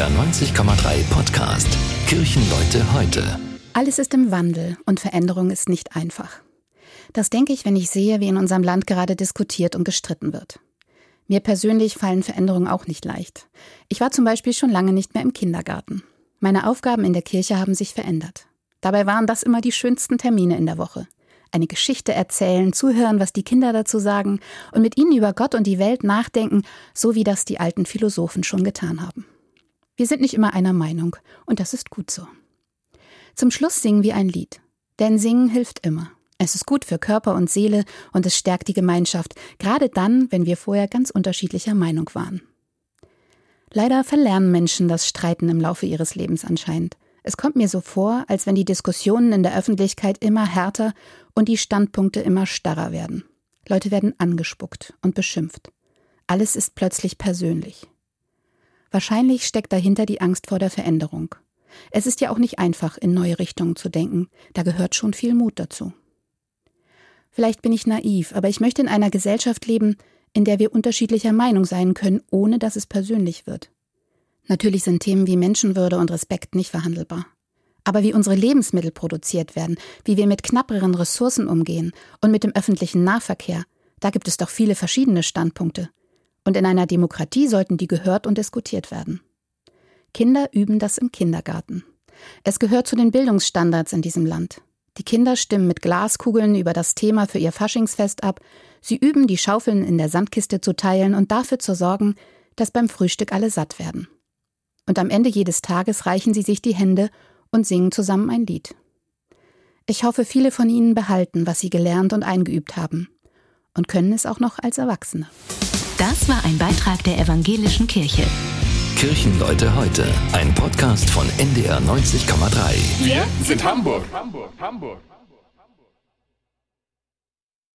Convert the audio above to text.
NDR 90,3 Podcast. Kirchenleute heute. Alles ist im Wandel und Veränderung ist nicht einfach. Das denke ich, wenn ich sehe, wie in unserem Land gerade diskutiert und gestritten wird. Mir persönlich fallen Veränderungen auch nicht leicht. Ich war zum Beispiel schon lange nicht mehr im Kindergarten. Meine Aufgaben in der Kirche haben sich verändert. Dabei waren das immer die schönsten Termine in der Woche. Eine Geschichte erzählen, zuhören, was die Kinder dazu sagen und mit ihnen über Gott und die Welt nachdenken, so wie das die alten Philosophen schon getan haben. Wir sind nicht immer einer Meinung und das ist gut so. Zum Schluss singen wir ein Lied. Denn singen hilft immer. Es ist gut für Körper und Seele und es stärkt die Gemeinschaft, gerade dann, wenn wir vorher ganz unterschiedlicher Meinung waren. Leider verlernen Menschen das Streiten im Laufe ihres Lebens anscheinend. Es kommt mir so vor, als wenn die Diskussionen in der Öffentlichkeit immer härter und die Standpunkte immer starrer werden. Leute werden angespuckt und beschimpft. Alles ist plötzlich persönlich. Wahrscheinlich steckt dahinter die Angst vor der Veränderung. Es ist ja auch nicht einfach, in neue Richtungen zu denken, da gehört schon viel Mut dazu. Vielleicht bin ich naiv, aber ich möchte in einer Gesellschaft leben, in der wir unterschiedlicher Meinung sein können, ohne dass es persönlich wird. Natürlich sind Themen wie Menschenwürde und Respekt nicht verhandelbar. Aber wie unsere Lebensmittel produziert werden, wie wir mit knapperen Ressourcen umgehen und mit dem öffentlichen Nahverkehr, da gibt es doch viele verschiedene Standpunkte. Und in einer Demokratie sollten die gehört und diskutiert werden. Kinder üben das im Kindergarten. Es gehört zu den Bildungsstandards in diesem Land. Die Kinder stimmen mit Glaskugeln über das Thema für ihr Faschingsfest ab. Sie üben, die Schaufeln in der Sandkiste zu teilen und dafür zu sorgen, dass beim Frühstück alle satt werden. Und am Ende jedes Tages reichen sie sich die Hände und singen zusammen ein Lied. Ich hoffe, viele von ihnen behalten, was sie gelernt und eingeübt haben und können es auch noch als Erwachsene. Das war ein Beitrag der Evangelischen Kirche. Kirchenleute heute, ein Podcast von NDR 90,3. Wir sind Hamburg. Hamburg, Hamburg.